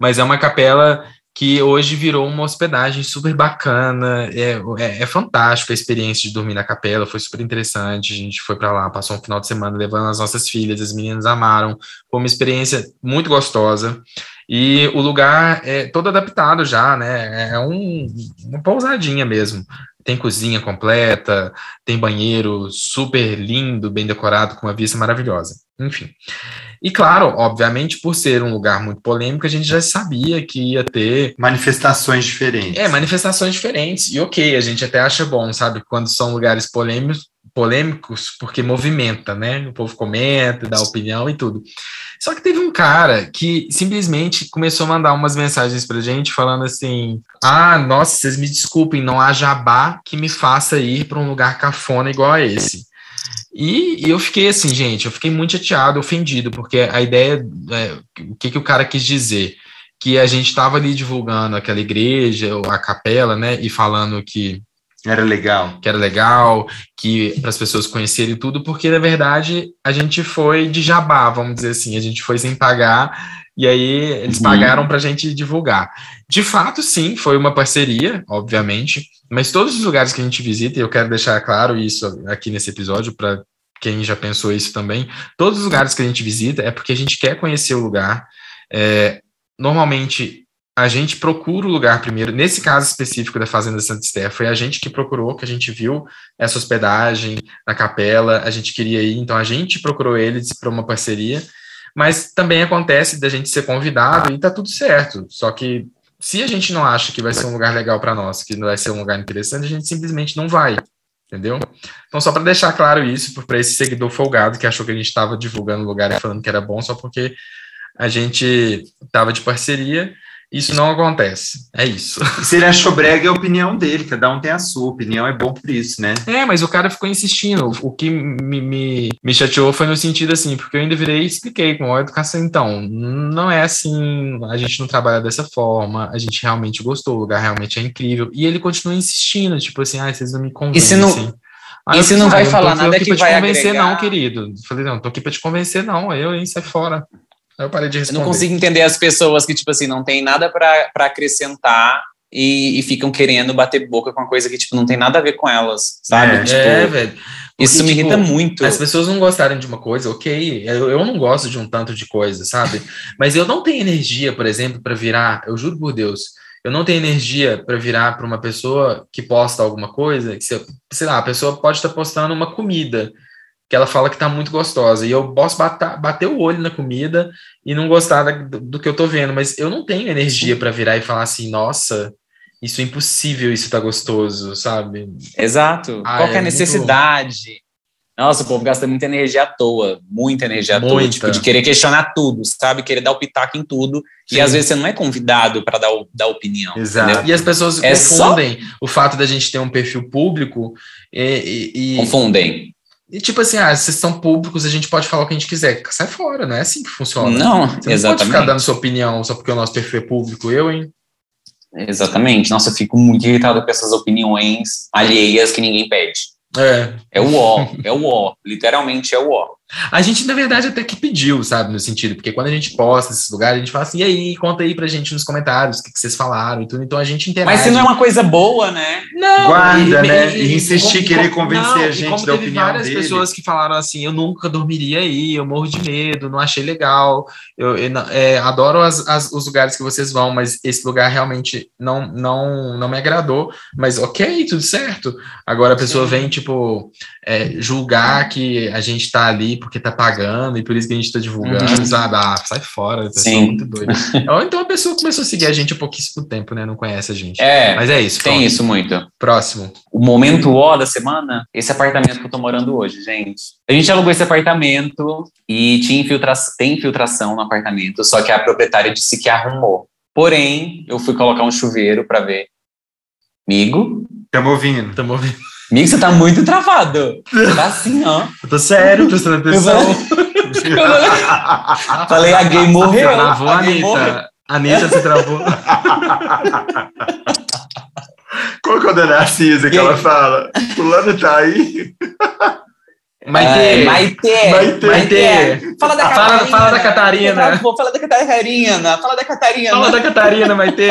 Mas é uma capela que hoje virou uma hospedagem super bacana. É, é, é fantástico a experiência de dormir na capela, foi super interessante. A gente foi para lá, passou um final de semana levando as nossas filhas, as meninas amaram. Foi uma experiência muito gostosa. E o lugar é todo adaptado já, né? É um, uma pousadinha mesmo. Tem cozinha completa, tem banheiro super lindo, bem decorado, com uma vista maravilhosa. Enfim. E claro, obviamente, por ser um lugar muito polêmico, a gente já sabia que ia ter Manifestações diferentes. é, manifestações diferentes. E ok, a gente até acha bom, sabe? Quando são lugares polêmicos, polêmicos, porque movimenta, né? O povo comenta, dá opinião e tudo. Só que teve um cara que simplesmente começou a mandar umas mensagens pra gente falando assim: Ah, nossa, vocês me desculpem, não há jabá que me faça ir para um lugar cafona igual a esse. E, e eu fiquei assim, gente, eu fiquei muito chateado, ofendido, porque a ideia, é, o que, que o cara quis dizer? Que a gente estava ali divulgando aquela igreja, ou a capela, né, e falando que Era legal. que era legal, que para as pessoas conhecerem tudo, porque na verdade a gente foi de jabá, vamos dizer assim, a gente foi sem pagar E aí eles Uhum. pagaram pra gente divulgar. De fato, sim, foi uma parceria, obviamente, mas todos os lugares que a gente visita, e eu quero deixar claro isso aqui nesse episódio para quem já pensou isso também, todos os lugares que a gente visita é porque a gente quer conhecer o lugar. É, normalmente a gente procura o lugar primeiro. Nesse caso específico da Fazenda Santa Esther, foi a gente que procurou, que a gente viu essa hospedagem na capela, a gente queria ir, então a gente procurou eles para uma parceria. Mas também acontece da gente ser convidado e tá tudo certo. Só que se a gente não acha que vai ser um lugar legal para nós, que não vai ser um lugar interessante, a gente simplesmente não vai. Entendeu? Então, só para deixar claro isso para esse seguidor folgado que achou que a gente estava divulgando o lugar e falando que era bom só porque a gente estava de parceria, isso não acontece. É isso. E se ele achou brega, é a opinião dele, cada um tem a sua opinião, é bom por isso, né? É, mas o cara ficou insistindo. O que me, me, me chateou foi no sentido assim, porque eu ainda virei e expliquei com a educação. Então, não é assim, a gente não trabalha dessa forma, a gente realmente gostou, o lugar realmente é incrível. E ele continua insistindo, tipo assim, ah, vocês não me convencem. se não- Aí e se não vai ah, eu falar tô nada aqui que pra te vai convencer, agregar- não, querido. Falei, não, tô aqui pra te convencer, não. Eu, hein, sai fora. Eu parei de Eu responder. não consigo entender as pessoas que, tipo assim, não tem nada pra acrescentar e, e ficam querendo bater boca com uma coisa que, tipo, não tem nada a ver com elas, sabe? É, Tipo, é, velho. isso Porque, me tipo, irrita muito. As pessoas não gostarem de uma coisa, ok. Eu, eu não gosto de um tanto de coisa, sabe? Mas eu não tenho energia, por exemplo, para virar. Eu juro por Deus, eu não tenho energia para virar para uma pessoa que posta alguma coisa. Que, se- sei lá, a pessoa pode estar postando uma comida que ela fala que tá muito gostosa. E eu posso bater, bater o olho na comida e não gostar da- do, do que eu tô vendo. Mas eu não tenho energia para virar e falar assim, nossa. Isso é impossível, isso tá gostoso, sabe? Exato. Ah, Qual é é a muito- necessidade? Nossa, o povo gasta muita energia à toa, muita energia à toa, Muita. tipo, de querer questionar tudo, sabe? Querer dar o pitaco em tudo. Sim. E às vezes você não é convidado para dar, o- dar opinião. Exato. entendeu? E as pessoas É só- confundem o fato da gente ter um perfil público e, e- e- Confundem. E, tipo assim, ah, vocês são públicos, a gente pode falar o que a gente quiser. Sai fora, não é assim que funciona. Não, Você não pode ficar exatamente. dando sua opinião só porque o nosso perfil é público. Eu, hein? Exatamente. Nossa, eu fico muito irritado com essas opiniões alheias que ninguém pede. É. É o ó, é o ó. Literalmente é o ó. A gente, na verdade, até que pediu, sabe, no sentido, porque quando a gente posta esses lugares, a gente fala assim, e aí, conta aí pra gente nos comentários o que, que vocês falaram e tudo. Então a gente interage. Mas se não é uma coisa boa, né? Não, Guarda, né? E insistir, como- querer convencer não, a e gente como da teve opinião várias dele. pessoas que falaram assim, eu nunca dormiria aí, eu morro de medo, não achei legal, eu, eu é, adoro as- as- os lugares que vocês vão, mas esse lugar realmente não, não, não me agradou, mas ok, tudo certo. Agora a pessoa vem, tipo, é, julgar que a gente tá ali porque tá pagando e por isso que a gente tá divulgando, Uhum. sabe? Ah, sai fora, é Sim. muito doida. *laughs* Ou então a pessoa começou a seguir a gente há pouquíssimo tempo, né? Não conhece a gente. É, Mas é isso, tem pronto. isso muito. Próximo. O momento ó da semana, esse apartamento que eu tô morando hoje, gente. A gente alugou esse apartamento e tinha infiltra tem infiltração no apartamento, só que a proprietária disse que arrumou. Porém, eu fui colocar um chuveiro pra ver. Amigo? Tamo ouvindo. Tamo ouvindo. Amigo, você tá muito travado. Tá assim, ó. Eu tô sério, prestando atenção. *laughs* Falei, a gay morreu. Travou a a gay morreu. Anitta. A Anitta se travou. Qual que é o da Narcisa que ela fala? Fulano tá aí? Maitê. É, Maitê. Maitê. Maitê. Fala da Fala- Catarina. fala da Catarina. Travou, Fala da Catarina. Fala da Catarina. Fala da Catarina, Maitê.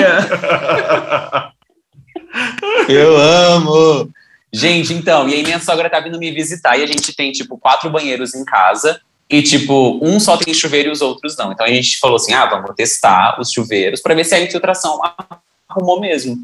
Eu amo! Gente, então, e aí minha sogra tá vindo me visitar e a gente tem, tipo, quatro banheiros em casa e, tipo, um só tem chuveiro e os outros não. Então a gente falou assim, ah, vamos testar os chuveiros para ver se a infiltração arrumou mesmo.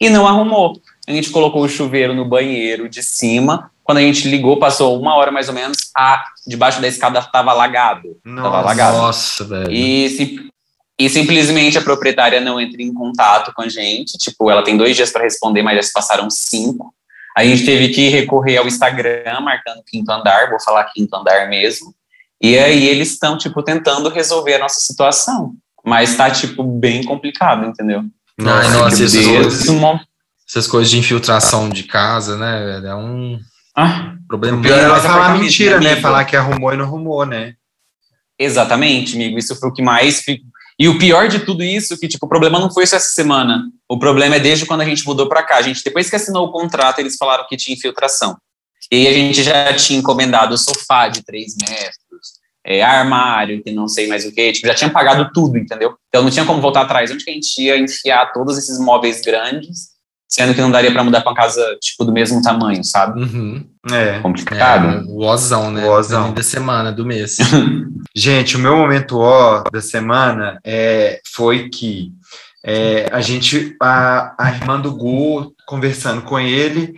E não arrumou. A gente colocou o chuveiro no banheiro de cima. Quando a gente ligou, passou uma hora mais ou menos, a debaixo da escada tava alagado. Tava alagado. Nossa, velho. E, e simplesmente a proprietária não entra em contato com a gente. Tipo, ela tem dois dias para responder, mas já se passaram cinco. A gente teve que recorrer ao Instagram, marcando quinto andar, vou falar quinto andar mesmo. E aí eles estão, tipo, tentando resolver a nossa situação. Mas tá, tipo, bem complicado, entendeu? Ai, nossa, essas Deus, coisas, uma- essas coisas de infiltração de casa, né, velho? É um Ah, problema O pior é ela falar mentira, né, né? amigo? Falar que arrumou e não arrumou, né? Exatamente, amigo. Isso foi o que mais. E o pior de tudo isso, que tipo, o problema não foi só essa semana. O problema é desde quando a gente mudou para cá. A gente, depois que assinou o contrato, eles falaram que tinha infiltração. E aí a gente já tinha encomendado o sofá de 3 metros, é, armário, que não sei mais o que, tipo, já tinha pagado tudo, entendeu? Então não tinha como voltar atrás. Onde que a gente ia enfiar todos esses móveis grandes, sendo que não daria para mudar para uma casa, tipo, do mesmo tamanho, sabe? Uhum. É. Complicado. É, o ozão, né? O ozão. Da semana, do mês. *laughs* Gente, o meu momento ó da semana é, foi que é, a gente, a, a irmã do Gu, conversando com ele,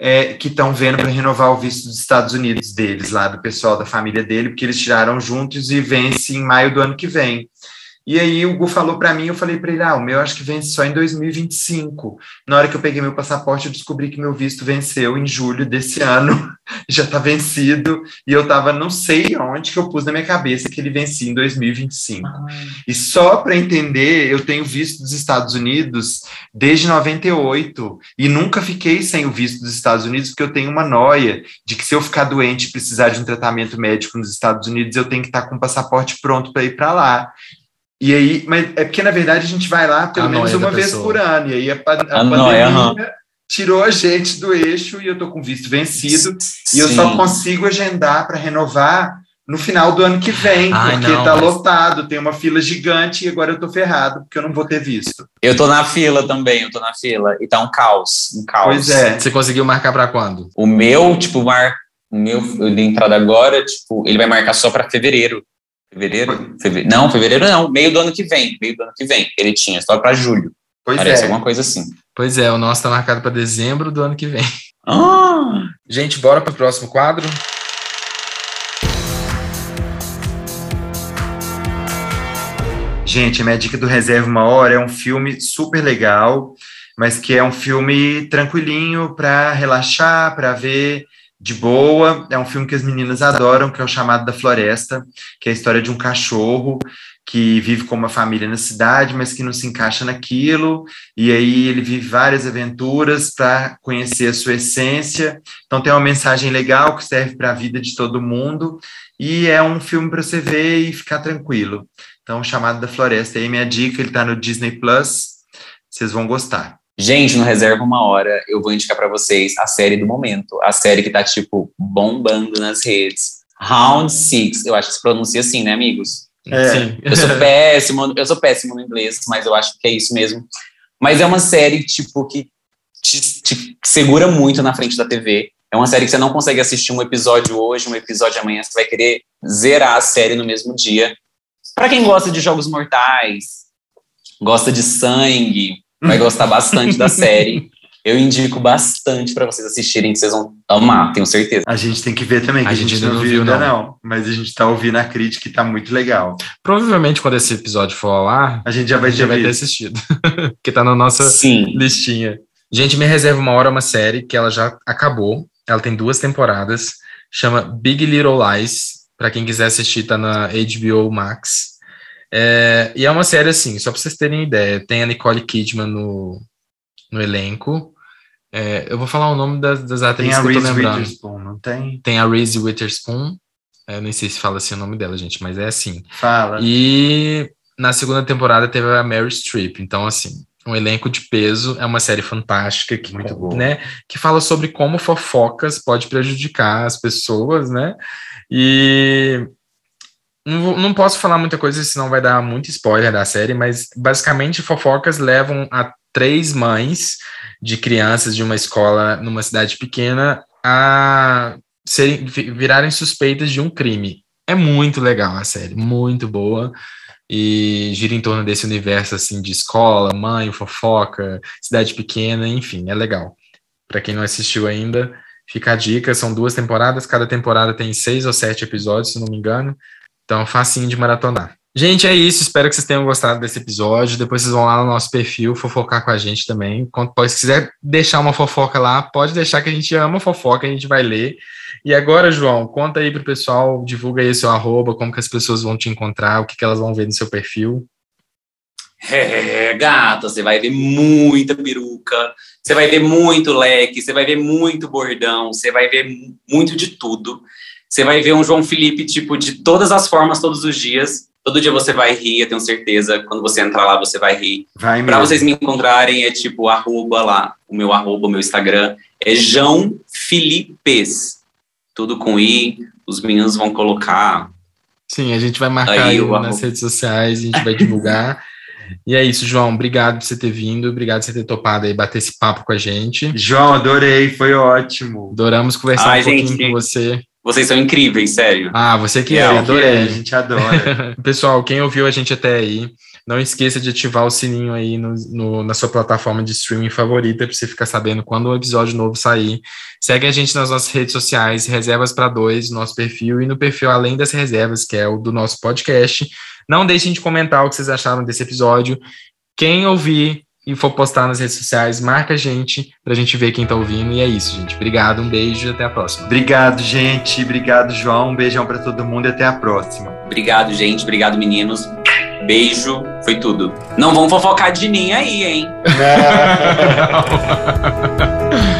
é, que estão vendo para renovar o visto dos Estados Unidos deles, lá do pessoal da família dele, porque eles tiraram juntos e vence em maio do ano que vem. E aí o Gu falou para mim, eu falei para ele, ah, o meu acho que vence só em 2025. Na hora que eu peguei meu passaporte, eu descobri que meu visto venceu em julho desse *laughs* ano, já está vencido, e eu tava, não sei onde que eu pus na minha cabeça que ele vencia em 2025. E só para entender, eu tenho visto dos Estados Unidos desde 98 e nunca fiquei sem o visto dos Estados Unidos porque eu tenho uma noia de que se eu ficar doente e precisar de um tratamento médico nos Estados Unidos, eu tenho que estar com o passaporte pronto para ir para lá. E aí, mas é porque na verdade a gente vai lá pelo A menos noia uma vez pessoa. por ano. E aí a, a A noia, pandemia tirou a gente do eixo e eu tô com visto vencido. E eu só Sim. consigo agendar para renovar no final do ano que vem, Ai, porque não, tá mas- lotado, tem uma fila gigante e agora eu tô ferrado, porque eu não vou ter visto. Eu tô na fila também, eu tô na fila. E tá um caos, um caos. Pois é. Você conseguiu marcar para quando? O meu, tipo, mar... o meu, eu dei entrada agora, tipo, ele vai marcar só para fevereiro. Fevereiro? Feve- Não, fevereiro não, meio do ano que vem, meio do ano que vem. Ele tinha, só para julho. Pois Parece é. alguma coisa assim. Pois é, o nosso tá marcado para dezembro do ano que vem. Ah, Gente, bora pro próximo quadro? Gente, a minha dica do Reserva Uma Hora é um filme super legal, mas que é um filme tranquilinho para relaxar, para ver de boa. É um filme que as meninas adoram, que é o Chamado da Floresta, que é a história de um cachorro que vive com uma família na cidade, mas que não se encaixa naquilo, e aí ele vive várias aventuras para conhecer a sua essência. Então tem uma mensagem legal que serve para a vida de todo mundo, e é um filme para você ver e ficar tranquilo. Então, Chamado da Floresta. Aí minha dica, ele tá no Disney Plus. Vocês vão gostar. Gente, no Reserva Uma Hora, eu vou indicar para vocês a série do momento. A série que tá, tipo, bombando nas redes. Round Six. Eu acho que se pronuncia assim, né, amigos? É. Sim. Eu sou péssimo, eu sou péssimo no inglês, mas eu acho que é isso mesmo. Mas é uma série, tipo, que te, te segura muito na frente da TV. É uma série que você não consegue assistir um episódio hoje, um episódio amanhã, você vai querer zerar a série no mesmo dia. Pra quem gosta de jogos mortais, gosta de sangue, vai gostar bastante da série. Eu indico bastante pra vocês assistirem, que vocês vão amar, tenho certeza. A gente tem que ver também, que A a, gente gente, não não viu ainda não. não. Mas a gente tá ouvindo a crítica e tá muito legal. Provavelmente quando esse episódio for ao ar, A gente já vai gente ter já vai ter assistido. *laughs* que tá na nossa Sim. listinha. Gente, Me Reserva Uma Hora uma série que ela já acabou. Ela tem duas temporadas. Chama Big Little Lies. Pra quem quiser assistir, tá na HBO Max. É, e é uma série assim, só pra vocês terem ideia. Tem a Nicole Kidman no, no elenco. É, eu vou falar o nome das, das Tem atrizes a que eu tô lembrando. Witherspoon, não tem? Tem a Reese Witherspoon. Eu nem sei se fala assim o nome dela, gente, mas é assim. Fala. E na segunda temporada teve a Mary Streep. Então, assim, um elenco de peso. É uma série fantástica que, Muito boa. né, que fala sobre como fofocas pode prejudicar as pessoas, né? E não, não posso falar muita coisa, senão vai dar muito spoiler da série, mas basicamente fofocas levam a três mães de crianças de uma escola numa cidade pequena a serem, vi- virarem suspeitas de um crime. É muito legal a série, muito boa. E gira em torno desse universo assim de escola, mãe, fofoca, cidade pequena, enfim, é legal. Para quem não assistiu ainda, fica a dica, são duas temporadas, cada temporada tem seis ou sete episódios, se não me engano. Então, facinho de maratonar. Gente, é isso. Espero que vocês tenham gostado desse episódio. Depois vocês vão lá no nosso perfil fofocar com a gente também. Se quiser deixar uma fofoca lá, pode deixar que a gente ama fofoca, a gente vai ler. E agora, João, conta aí pro pessoal, divulga aí seu arroba, como que as pessoas vão te encontrar, o que, que elas vão ver no seu perfil. É, gata, você vai ver muita peruca, você vai ver muito leque, você vai ver muito bordão, você vai ver mu- muito de tudo. Você vai ver um João Felipe, tipo, de todas as formas, todos os dias. Todo dia você vai rir, eu tenho certeza. Quando você entrar lá, você vai rir. Vai Pra vocês me encontrarem, é tipo, arroba lá, o meu arroba, o meu Instagram, é João Filipes. Tudo com I, os meninos vão colocar Sim, a gente vai marcar aí, aí nas redes sociais, a gente vai divulgar. *laughs* E é isso, João. Obrigado por você ter vindo, obrigado por você ter topado aí bater esse papo com a gente. João, adorei, foi ótimo. Adoramos conversar Ai, um pouquinho gente, com você. Vocês são incríveis, sério. Ah, você que é, é adorei. A gente adora. *laughs* Pessoal, quem ouviu a gente até aí, não esqueça de ativar o sininho aí no, no, na sua plataforma de streaming favorita para você ficar sabendo quando um episódio novo sair. Segue a gente nas nossas redes sociais, Reservas para Dois, nosso perfil, e no perfil Além das Reservas, que é o do nosso podcast. Não deixem de comentar o que vocês acharam desse episódio. Quem ouvir e for postar nas redes sociais, marca a gente pra gente ver quem tá ouvindo. E é isso, gente. Obrigado, um beijo e até a próxima. Obrigado, gente. Obrigado, João. Um beijão para todo mundo e até a próxima. Obrigado, gente. Obrigado, meninos. Beijo, foi tudo. Não vão fofocar de mim aí, hein? *laughs* *laughs*